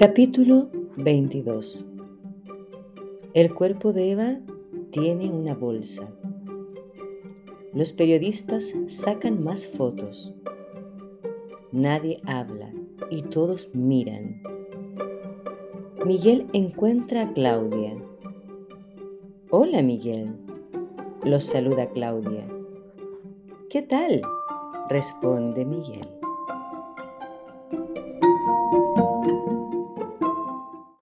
Capítulo 22 El cuerpo de Eva tiene una bolsa. Los periodistas sacan más fotos. Nadie habla y todos miran. Miguel encuentra a Claudia. Hola Miguel, los saluda Claudia. ¿Qué tal? responde Miguel.